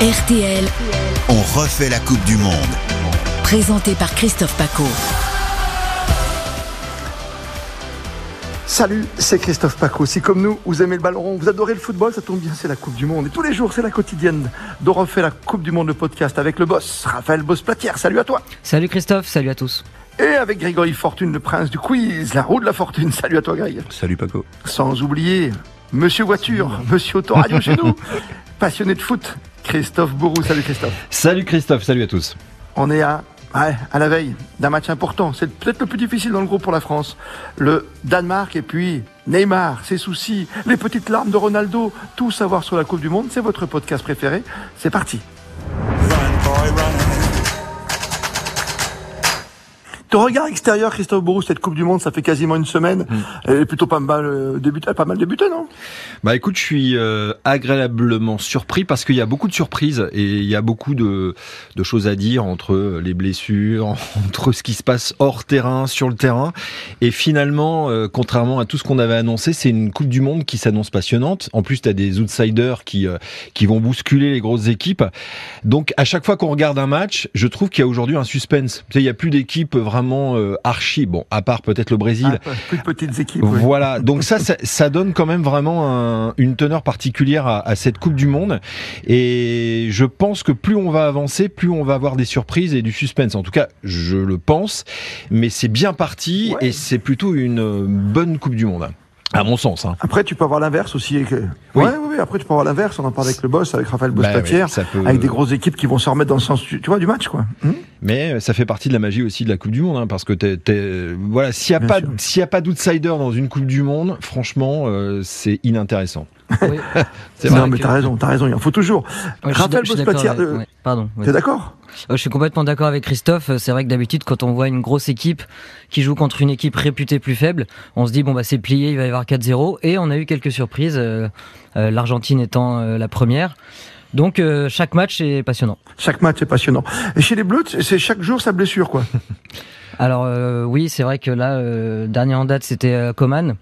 RTL, On refait la Coupe du Monde. présenté par Christophe Paco. Salut, c'est Christophe Paco. Si comme nous, vous aimez le ballon rond, vous adorez le football, ça tombe bien, c'est la Coupe du Monde. Et tous les jours, c'est la quotidienne d'On refait la Coupe du Monde, le podcast avec le boss, Raphaël Boss-Platière. Salut à toi. Salut Christophe, salut à tous. Et avec Grégory Fortune, le prince du quiz, la roue de la fortune. Salut à toi, Greg. Salut Paco. Sans oublier Monsieur Voiture, Monsieur Autoradio chez nous, passionné de foot, Christophe Bourou. Salut Christophe. Salut Christophe, salut à tous. On est à, ouais, à la veille d'un match important. C'est peut-être le plus difficile dans le groupe pour la France. Le Danemark et puis Neymar, ses soucis, les petites larmes de Ronaldo. Tout savoir sur la Coupe du Monde, c'est votre podcast préféré. C'est parti. Ton regard extérieur, Christophe Bourou, cette Coupe du Monde, ça fait quasiment une semaine. Elle est plutôt pas mal euh, débutée, pas mal débutée, non? Bah écoute, je suis euh, agréablement surpris parce qu'il y a beaucoup de surprises et il y a beaucoup de, de choses à dire entre les blessures, entre ce qui se passe hors terrain, sur le terrain. Et finalement, euh, contrairement à tout ce qu'on avait annoncé, c'est une Coupe du Monde qui s'annonce passionnante. En plus, tu as des outsiders qui, euh, qui vont bousculer les grosses équipes. Donc à chaque fois qu'on regarde un match, je trouve qu'il y a aujourd'hui un suspense. Tu sais, il n'y a plus d'équipes vraiment euh, archi, bon, à part peut-être le Brésil. Ah, Plus de petites équipes. oui. Voilà, donc ça, ça, ça donne quand même vraiment un- une teneur particulière à, à cette Coupe du Monde. Et je pense que plus on va avancer, plus on va avoir des surprises et du suspense. En tout cas, je le pense. Mais c'est bien parti Ouais. et c'est plutôt une bonne Coupe du Monde, à mon sens. Hein. Après, tu peux avoir l'inverse aussi. avec- Oui. Ouais, oui, oui, après, tu peux avoir l'inverse. On en parle avec le boss, avec Raphaël Bah Bospatière, peut- avec des grosses équipes qui vont se remettre dans le sens, du- tu vois, du match, quoi. Hum Mais euh, ça fait partie de la magie aussi de la Coupe du Monde, hein, parce que t'es, t'es- voilà, s'il y a pas, a pas d'outsider dans une Coupe du Monde, franchement, euh, c'est inintéressant. Oui. Non, mais que- t'as raison, t'as raison, il en faut toujours. Ouais, Raphaël Bospatière, euh, ouais, Pardon. t'es d'accord? Euh, Je suis complètement d'accord avec Christophe. C'est vrai que d'habitude, quand on voit une grosse équipe qui joue contre une équipe réputée plus faible, on se dit bon bah c'est plié, il va y avoir 4-0. Et on a eu quelques surprises. euh, euh, L'Argentine étant euh, la première. Donc euh, chaque match est passionnant. Chaque match est passionnant. Et chez les Bleus, c'est chaque jour sa blessure, quoi. Alors euh, oui, c'est vrai que là, euh, dernier en date, c'était euh, Coman.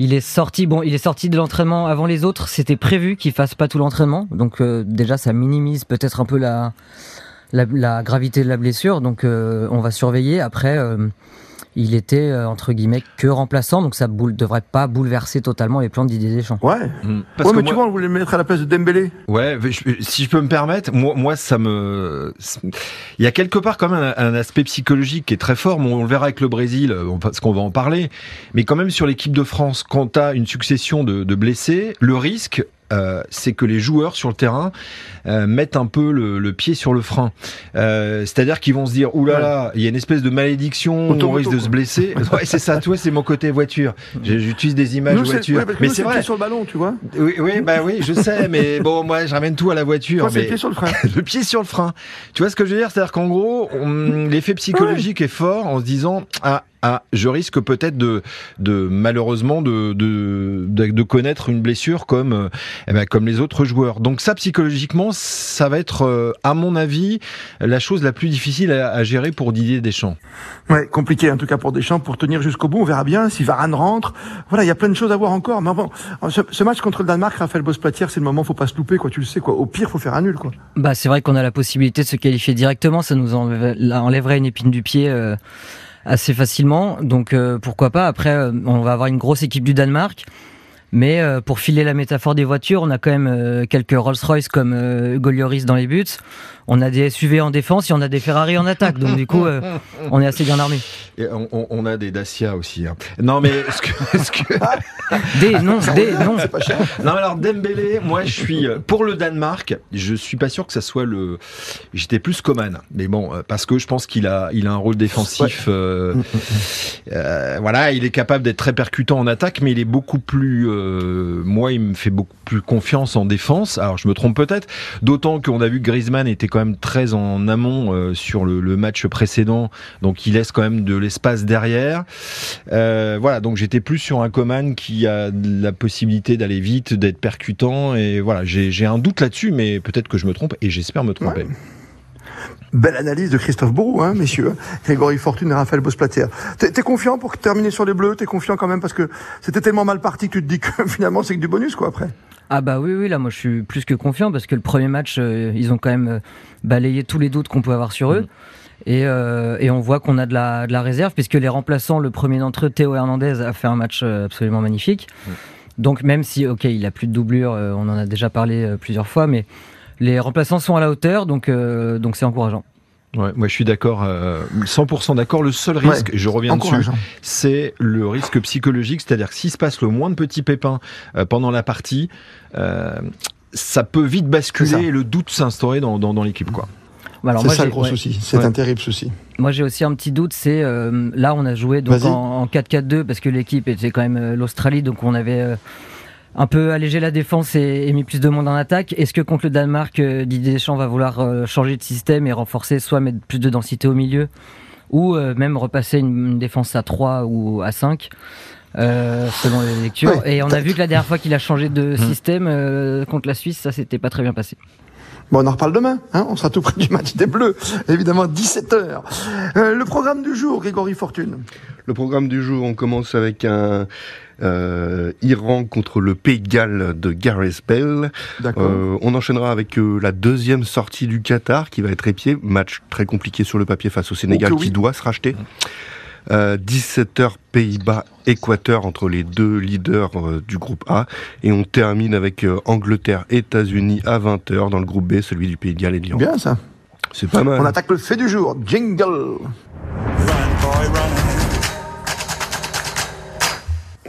Il est sorti, bon, il est sorti de l'entraînement avant les autres. C'était prévu qu'il fasse pas tout l'entraînement, donc euh, déjà ça minimise peut-être un peu la, la gravité de la blessure. Donc euh, on va surveiller. Après, euh, il était euh, entre guillemets que remplaçant, donc ça boule, devrait pas bouleverser totalement les plans de Didier Deschamps. Ouais. Parce ouais, que mais moi- tu vois, on voulait le mettre à la place de Dembélé. Ouais, je- si je peux me permettre, moi, moi ça me, il y a quelque part quand même un, un aspect psychologique qui est très fort. mais On le verra avec le Brésil, euh, parce qu'on va en parler. Mais quand même sur l'équipe de France, quand tu as une succession de, de blessés, le risque. Euh, c'est que les joueurs sur le terrain euh, mettent un peu le, le pied sur le frein. Euh, C'est-à-dire qu'ils vont se dire, oulala, là là, il y a une espèce de malédiction, on risque de quoi. se blesser. Ouais, c'est ça, toi, c'est mon côté voiture. J'utilise des images Nous, voiture. ouais, mais c'est vrai. sur le ballon, tu vois. Oui, oui, bah oui, je sais, mais bon, moi, je ramène tout à la voiture. Toi, c'est mais- le pied sur le frein. le pied sur le frein. Tu vois ce que je veux dire? C'est-à-dire qu'en gros, on- l'effet psychologique est fort en se disant ah ah je risque peut-être de de malheureusement de de, de de connaître une blessure comme eh ben, comme les autres joueurs. Donc ça psychologiquement, ça va être euh, à mon avis la chose la plus difficile à, à gérer pour Didier Deschamps. Ouais, compliqué en tout cas pour Deschamps, pour tenir jusqu'au bout. On verra bien si Varane rentre. Voilà, il y a plein de choses à voir encore. Mais bon, ce, ce match contre le Danemark, Raphaël Bospatière, c'est le moment, faut pas se louper, quoi. Tu le sais, quoi. Au pire, faut faire un nul, quoi. Bah, c'est vrai qu'on a la possibilité de se qualifier directement, ça nous enlèverait une épine du pied euh, assez facilement. Donc euh, pourquoi pas. Après, euh, on va avoir une grosse équipe du Danemark. Mais euh, pour filer la métaphore des voitures, on a quand même euh, quelques Rolls-Royce comme euh, Hugo Lloris dans les buts. On a des SUV en défense et on a des Ferrari en attaque. Donc du coup, euh, on est assez bien armé. Et on, on- on a des Dacia aussi. hein. Non mais ce que, ce que Des non, des non. C'est pas cher. Non, mais alors Dembélé, moi je suis pour le Danemark. Je suis pas sûr que ça soit le. J'étais plus Coman, mais bon, parce que je pense qu'il a, il a un rôle défensif. euh, euh, voilà, il est capable d'être très percutant en attaque, mais il est beaucoup plus. Euh, moi, il me fait beaucoup plus confiance en défense. Alors, je me trompe peut-être. D'autant qu'on a vu que Griezmann était quand même très en amont euh, sur le, le match précédent, donc il laisse quand même de l'espace derrière. Euh, voilà, donc j'étais plus sur un Coman qui a la possibilité d'aller vite, d'être percutant, et voilà, j'ai j'ai un doute là-dessus, mais peut-être que je me trompe, et j'espère me tromper. Belle analyse de Christophe Bourou, hein, messieurs. Grégory Fortune et Raphaël Bospatier. T'es t'es confiant pour terminer sur les Bleus? T'es confiant quand même parce que c'était tellement mal parti que tu te dis que finalement c'est que du bonus, quoi, après. Ah bah oui, oui, là moi je suis plus que confiant parce que le premier match, euh, ils ont quand même euh, balayé tous les doutes qu'on peut avoir sur eux. Et, euh, et on voit qu'on a de la, de la réserve puisque les remplaçants, le premier d'entre eux, Théo Hernandez, a fait un match euh, absolument magnifique. Donc même si, ok, il a plus de doublure, on en a déjà parlé plusieurs fois, mais les remplaçants sont à la hauteur, donc euh, donc c'est encourageant. Ouais, moi je suis d'accord, euh, 100% d'accord. Le seul risque, et je reviens dessus, c'est le risque psychologique, c'est-à-dire que s'il se passe le moins de petits pépins euh, pendant la partie, euh, ça peut vite basculer et le doute s'instaurer dans, dans, dans l'équipe. quoi. Bah, C'est ça le gros ouais. souci. C'est Ouais. un terrible souci. Moi j'ai aussi un petit doute, c'est euh, là on a joué donc en, en 4-4-2 parce que l'équipe était quand même euh, l'Australie, donc on avait euh, un peu allégé la défense et, et mis plus de monde en attaque. Est-ce que contre le Danemark, euh, Didier Deschamps va vouloir euh, changer de système et renforcer, soit mettre plus de densité au milieu, ou euh, même repasser une, une défense à 3 ou à 5 euh, selon les lectures? Et on a vu que la dernière fois qu'il a changé de système euh, contre la Suisse, ça s'était pas très bien passé. Bon, on en reparle demain. Hein on sera tout près du match des Bleus. Évidemment, 17h. le programme du jour, Grégory Fortune. Le programme du jour, on commence avec un euh, Iran contre le Pays de Galles de Gareth Bale. D'accord. Euh, on enchaînera avec euh, la deuxième sortie du Qatar qui va être épiée. Match très compliqué sur le papier face au Sénégal Oh oui. qui doit se racheter. Euh, 17h Pays-Bas Équateur entre les deux leaders euh, du groupe A et on termine avec euh, Angleterre États-Unis à 20h dans le groupe B celui du Pays de Galles et de l'Iran. Bien ça. C'est pas mal. On attaque le fait du jour. Jingle.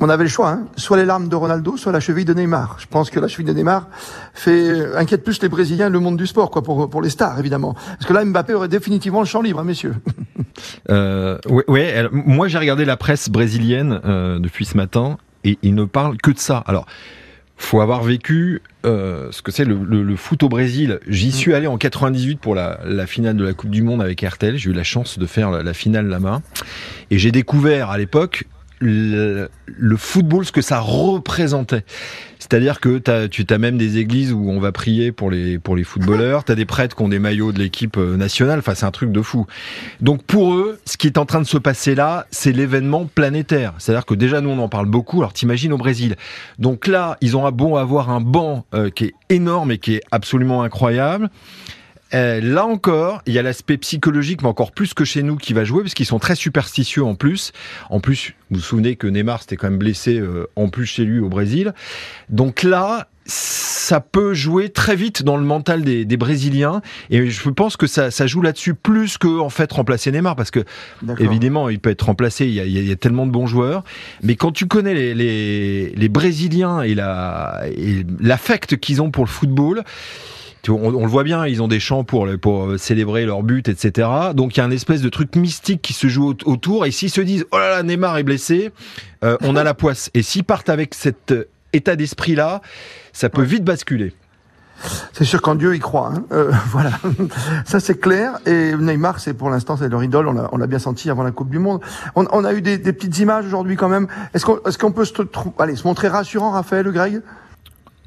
On avait le choix, hein. soit les larmes de Ronaldo, soit la cheville de Neymar. Je pense que la cheville de Neymar fait euh, inquiète plus les Brésiliens, le monde du sport, quoi, pour pour les stars évidemment. Parce que là, Mbappé aurait définitivement le champ libre, hein, messieurs. Euh, moi j'ai regardé la presse brésilienne euh, depuis ce matin et ils ne parlent que de ça. Alors, faut avoir vécu euh, ce que c'est le, foot au Brésil. J'y suis allé en 98 pour la, la finale de la Coupe du Monde avec RTL. J'ai eu la chance de faire la, la finale là-bas et j'ai découvert à l'époque le, football, ce que ça représentait. C'est-à-dire que t'as, tu as même des églises où on va prier pour les, pour les footballeurs, tu as des prêtres qui ont des maillots de l'équipe euh, nationale, enfin c'est un truc de fou. Donc pour eux, ce qui est en train de se passer là, c'est l'événement planétaire. C'est-à-dire que déjà nous on en parle beaucoup, alors t'imagines au Brésil. Donc là, ils ont un bon avoir un banc euh, qui est énorme et qui est absolument incroyable. Euh, là encore, il y a l'aspect psychologique, mais encore plus que chez nous, qui va jouer, parce qu'ils sont très superstitieux en plus. En plus, vous vous souvenez que Neymar s'était quand même blessé euh, en plus chez lui au Brésil. Donc là, ça peut jouer très vite dans le mental des, des Brésiliens, et je pense que ça, ça joue là-dessus plus que en fait remplacer Neymar, parce que. Évidemment, il peut être remplacé. Il y a, il y a- tellement de bons joueurs. Mais quand tu connais les, les, les Brésiliens et la et l'affect qu'ils ont pour le football. Tu vois, On, on le voit bien, ils ont des chants pour, euh, célébrer leur but, etc. Donc il y a un espèce de truc mystique qui se joue au- autour. Et s'ils se disent, oh là là, Neymar est blessé, euh, on a la poisse. Et s'ils partent avec cet euh, état d'esprit-là, ça peut vite basculer. C'est sûr qu'en Dieu, il croit. Hein. Euh, voilà, ça c'est clair. Et Neymar, c'est pour l'instant, c'est leur idole. On l'a, bien senti avant la Coupe du Monde. On, on a eu des, des petites images aujourd'hui quand même. Est-ce qu'on, peut se, allez, se montrer rassurant, Raphaël, Greg?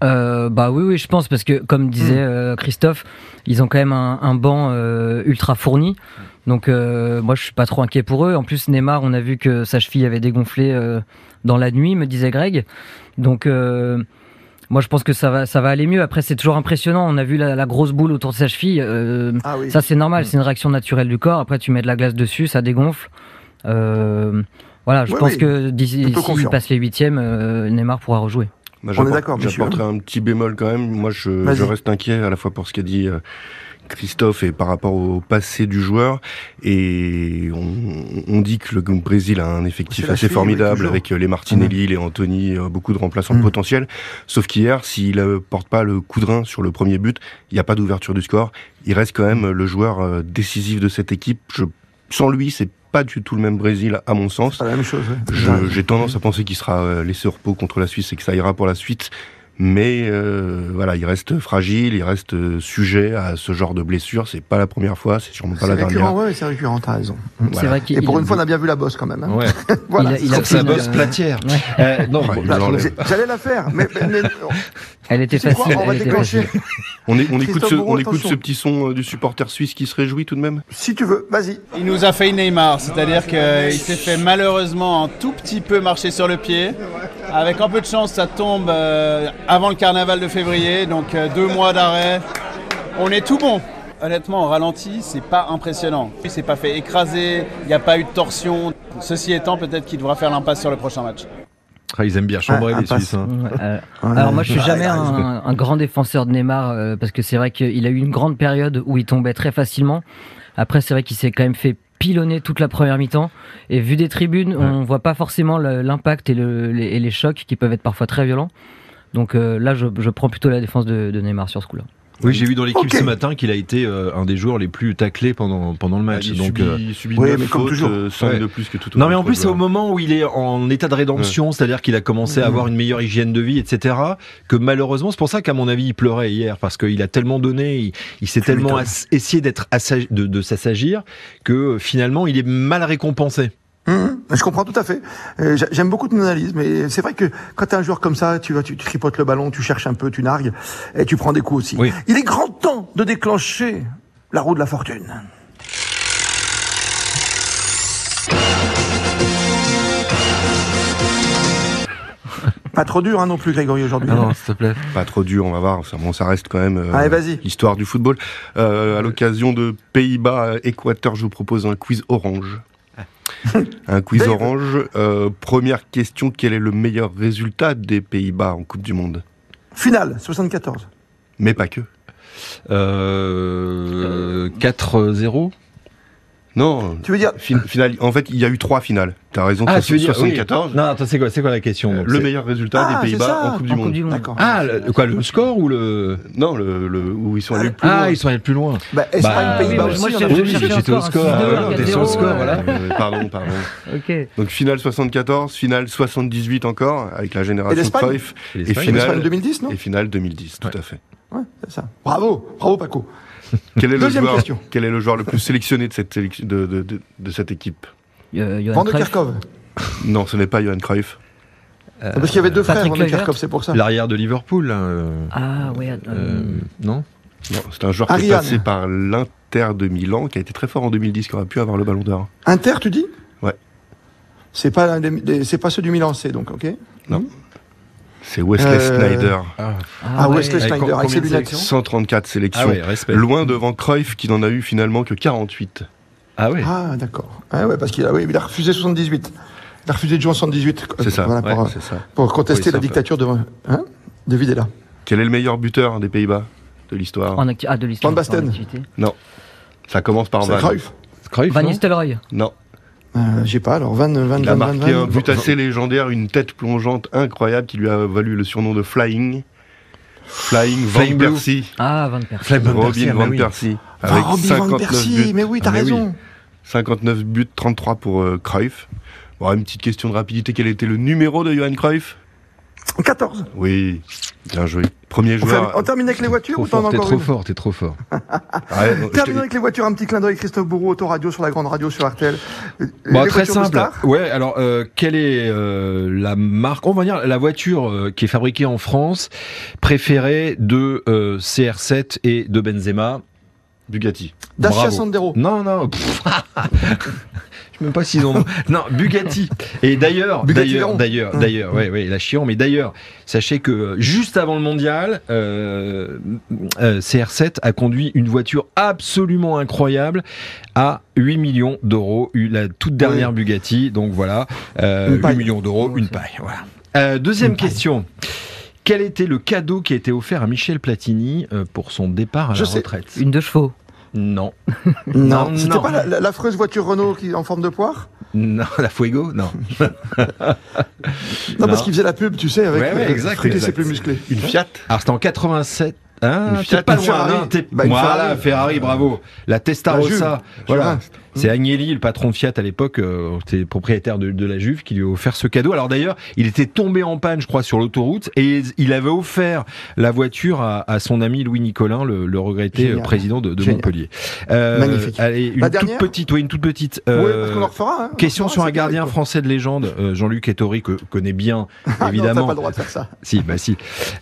Euh, bah oui, oui, je pense parce que comme disait Hmm. euh, Christophe, ils ont quand même un, un banc euh, ultra fourni. Donc euh, moi, je suis pas trop inquiet pour eux. En plus, Neymar, on a vu que sa cheville avait dégonflé euh, dans la nuit, me disait Greg. Donc euh, moi, je pense que ça va, ça va aller mieux. Après, c'est toujours impressionnant. On a vu la, la grosse boule autour de sa cheville. Euh, Ah oui. ça, c'est normal. C'est une réaction naturelle du corps. Après, tu mets de la glace dessus, ça dégonfle. Euh, voilà, je Oui, pense oui. que d'ici s'il confiant. passe les huitièmes, euh, Neymar pourra rejouer. Moi, On est d'accord, monsieur. J'apporterai un petit bémol quand même. Moi, je, reste inquiet à la fois pour ce qu'a dit euh, Christophe et par rapport au passé du joueur. Et on, on dit que le Brésil a un effectif assez formidable avec euh, les Martinelli, les Anthony, euh, beaucoup de remplaçants Mhm. potentiels. Sauf qu'hier, s'il ne porte pas le coup de rein sur le premier but, il n'y a pas d'ouverture du score. Il reste quand même le joueur décisif de cette équipe. Je, sans lui, c'est pas du tout le même Brésil à mon sens. Pas la même chose. ouais. J'ai tendance à penser qu'il sera euh, laissé au repos contre la Suisse et que ça ira pour la suite. Mais euh, voilà, il reste fragile, il reste euh, sujet à ce genre de blessure. C'est pas la première fois, c'est sûrement pas C'est la récurrent, dernière. ouais, c'est récurrent, t'as raison. C'est vrai qu'il Et pour une fois, on a bien vu la bosse quand même. Hein. Ouais. Voilà. il a- il a sa bosse platière. Ouais. Euh, non, Ouais, bon, il l'enlève. J'ai- J'allais la faire, mais, mais- mais- Elle était facile. on va elle était déclencher. facile. On, est- on écoute, ce, Bourreau, on écoute ce petit son du supporter suisse qui se réjouit tout de même Si tu veux, vas-y. Il nous a fait une Neymar, c'est-à-dire qu'il s'est fait malheureusement un tout petit peu marcher sur le pied. Avec un peu de chance, ça tombe avant le carnaval de février, donc euh, deux mois d'arrêt. On est tout bon. Honnêtement, au ralenti, c'est pas impressionnant. Il s'est pas fait écraser, il n'y a pas eu de torsion. Ceci étant, peut-être qu'il devra faire l'impasse sur le prochain match. Ah, ils aiment bien chambrer Ouais, les. Suisses. hein. Ouais, euh, alors moi je suis Ouais, jamais un, un grand défenseur de Neymar euh, parce que c'est vrai qu'il a eu une grande période où il tombait très facilement. Après c'est vrai qu'il s'est quand même fait pilonner toute la première mi-temps et vu des tribunes on voit pas forcément l'impact et, le- les, et les chocs qui peuvent être parfois très violents. Donc euh, là je, je prends plutôt la défense de, de Neymar sur ce coup-là. Oui, j'ai vu dans l'équipe ce matin qu'il a été euh, un des joueurs les plus taclés pendant, pendant le match. Il donc, subit, euh, il subit mais comme toujours. euh, Ouais. de plus que tout Non mais en plus c'est au moment où il est en état de rédemption, c'est-à-dire qu'il a commencé à avoir une meilleure hygiène de vie, etc. Que malheureusement c'est pour ça qu'à mon avis il pleurait hier parce qu'il a tellement donné, il, il s'est tellement essayé d'être assag- de, de s'assagir que finalement il est mal récompensé. Hum, je comprends tout à fait. Euh, j'a- J'aime beaucoup ton analyse, mais c'est vrai que quand tu es un joueur comme ça, tu vas, tu, tu tripotes le ballon, tu cherches un peu, tu nargues, et tu prends des coups aussi. Oui. Il est grand temps de déclencher la roue de la fortune. Pas trop dur hein, non plus, Grégory, aujourd'hui. Ah s'il te plaît. Pas trop dur, on va voir. Ça, bon, ça reste quand même euh, Allez, l'histoire du football. Euh, à l'occasion de Pays-Bas-Équateur, je vous propose un quiz orange. un quiz Dave. orange. Euh, première question, quel est le meilleur résultat des Pays-Bas en Coupe du Monde? Finale, 74. Mais pas que. Euh, 4-0 Non, Tu veux dire fin- finale, en fait, il y a eu trois finales. T'as raison, Ah, tu veux dire 74. oui. Non, attends, c'est quoi, c'est quoi la question Euh, donc, le meilleur résultat Ah, des c'est Pays-Bas en Coupe du en Monde. Coupe du Monde. D'accord. Ah, le, quoi, le score ou le Non, le, le- où ils sont allés le plus Ah, loin. ils sont allés plus loin. bah, Espagne, Bah, Pays-Bas oui, moi, j'étais au score, 6-2, euh, t'es sur le 4-0, score, voilà. Euh, pardon, pardon. Ok. Donc finale 74, finale 78 encore, avec la génération Cruyff, Et finale, Espagne 2010, non? Et finale 2010, tout à fait. Ouais, c'est ça. Bravo, bravo Paco. Quel est, le Deuxième joueur, question. quel est le joueur le plus sélectionné de cette, sélection- de, de- de- de cette équipe Euh, Van de. Non, ce n'est pas Johan Cruyff. Ah, Parce qu'il y avait deux frères, Patrick Van de. Kerkhoff, c'est pour ça. L'arrière de Liverpool, là, euh, Ah ouais. euh, euh, non Non, c'est un joueur qui est passé par l'Inter de Milan, qui a été très fort en 2010, qui aurait pu avoir le Ballon d'Or. Inter, tu dis Ouais. C'est pas, l'un des- des- c'est pas ceux du Milan C, donc, ok C'est Wesley Euh, Snyder. Ah, ouais. Wesley Avec Schneider, combien avec ses de lunettes. sélections 134 sélections. Ah ouais. Loin devant Cruyff, qui n'en a eu finalement que 48. Ah ouais. Ah, d'accord. Ah ouais, parce qu'il a, oui, il a refusé 78. Il a refusé de jouer en 78. euh, C'est ça, voilà, ouais, pour, c'est ça. pour contester Oui, la dictature de, hein, de Videla. Quel est le meilleur buteur des Pays-Bas de l'histoire En acti- ah, de l'histoire. Van Basten. en activité. Ça commence par Van. Cruyff. Cruyff, Van non Nistelrooy. Non. Euh, J'ai pas, alors Van, Van, Il a Van, Van, marqué Van. un but assez légendaire, une tête plongeante incroyable qui lui a valu le surnom de Flying. Flying Van Flying. Persie. Ah, Van Persie. Van Robin Persie, ah, Van bah oui. Persie. Ah, Avec Robbie Van 59 Persie, buts. mais oui, t'as Ah, raison. 59 buts, 33 pour euh, Cruyff. Bon, une petite question de rapidité. Quel était le numéro de Johan Cruyff? 14. Oui, bien joué. Premier joueur. on termine avec les voitures Trop ou t'en fort, t'es encore trop une fort, t'es trop fort. Ouais, Terminons te- avec les voitures, un petit clin d'œil, Christophe Bourreau, Autoradio sur la grande radio sur RTL. Euh, Bon, très simple. Ouais, alors euh, quelle est euh, la marque, on va dire la voiture euh, qui est fabriquée en France préférée de euh, CR7 et de Benzema? Bugatti. Dacia Bravo. Sandero. Non, non. sais même pas s'ils ont. Non, Bugatti. Et d'ailleurs, Bugatti d'ailleurs, d'ailleurs, Hum. d'ailleurs, ouais, ouais, la Chiron. Mais d'ailleurs, sachez que euh, juste avant le mondial, euh, euh, CR7 a conduit une voiture absolument incroyable à 8 millions d'euros, eu la toute dernière Bugatti. Donc voilà, euh, Une 8 paille. millions d'euros, Ouais, une paille. Voilà. Euh, deuxième question. Quel était le cadeau qui a été offert à Michel Platini euh, pour son départ à Je la sais. retraite? Une de chevaux. Non. Non, Non, c'était non. pas la- la- l'affreuse voiture Renault qui en forme de poire? Non, la Fuego Non. Non, parce qu'il faisait la pub, tu sais, avec Ouais, ouais, exact, exact. c'est plus musclé. Une Fiat Alors c'était en 87. Ah, Une t'es pas loin, Ferrari. non, t'es- Bah, voilà, Ferrari. Ferrari, bravo. La Testarossa, voilà. C'est Agnelli, le patron de Fiat à l'époque, euh, était propriétaire de, de la Juve, qui lui a offert ce cadeau. Alors d'ailleurs, il était tombé en panne, je crois, sur l'autoroute, et il avait offert la voiture à, à son ami Louis Nicolin, le, le regretté Génial. euh, président de, de. Montpellier. Euh, Magnifique. Allez, une La toute petite, oui, une toute petite. Oui, euh, parce qu'on en refera. hein. On Question refera, sur un gardien français de légende, euh, Jean-Luc Ettori, que connaît bien, non, évidemment. t'as pas le droit de faire ça. Si, bah si.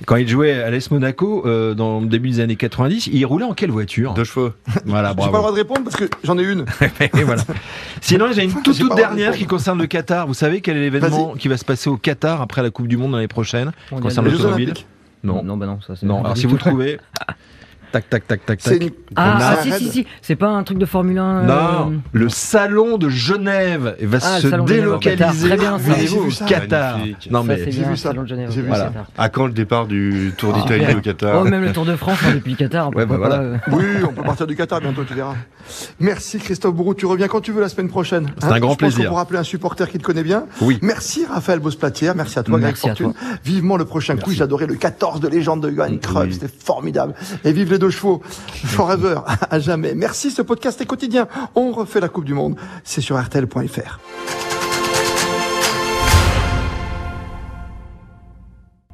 Quand il jouait à l'Est Monaco, euh, dans le début des années 90, il roulait en quelle voiture? Deux chevaux. Voilà, J'ai pas le bravo. droit de répondre parce que j'en ai une. Et voilà. Sinon, j'ai une toute, dernière qui concerne le Qatar. Vous savez quel est l'événement qui va se passer au Qatar après la Coupe du Monde l'année prochaine Jeux l'automobile? Non. Non, bah non, ça c'est. Non, alors si vous trouvez. Tac, tac, tac, tac, C'est tac. une... Ah, c'est ah, si, si, si, c'est pas un truc de Formule 1. Non, euh, le salon de Genève va Ah, le se salon de Genève au Qatar. délocaliser. Très bien, ça. Qatar. Magnifique. Non mais c'est j'ai bien, vu ça. salon de Genève, J'ai vu voilà. ça. À quand le départ du Tour Ah, d'Italie au Qatar Oh, même le Tour de France hein, depuis le Qatar. Ouais, bah pourquoi voilà. pas, euh. Oui, on peut partir du Qatar bientôt, tu verras. Merci Christophe Bourreau, tu reviens quand tu veux la semaine prochaine. Hein, C'est un grand Je pense plaisir. qu'on pourra appeler un supporter qui te connaît bien. Oui. Merci Raphaël Bosplatière, merci à toi Greg Fortune. Vivement le prochain coup, j'adorais le 14 de légende de Johan Cruyff, c'était formidable. Et vive les deux chevaux, forever, à jamais. Merci, ce podcast est quotidien. On refait la Coupe du Monde, c'est sur RTL.fr.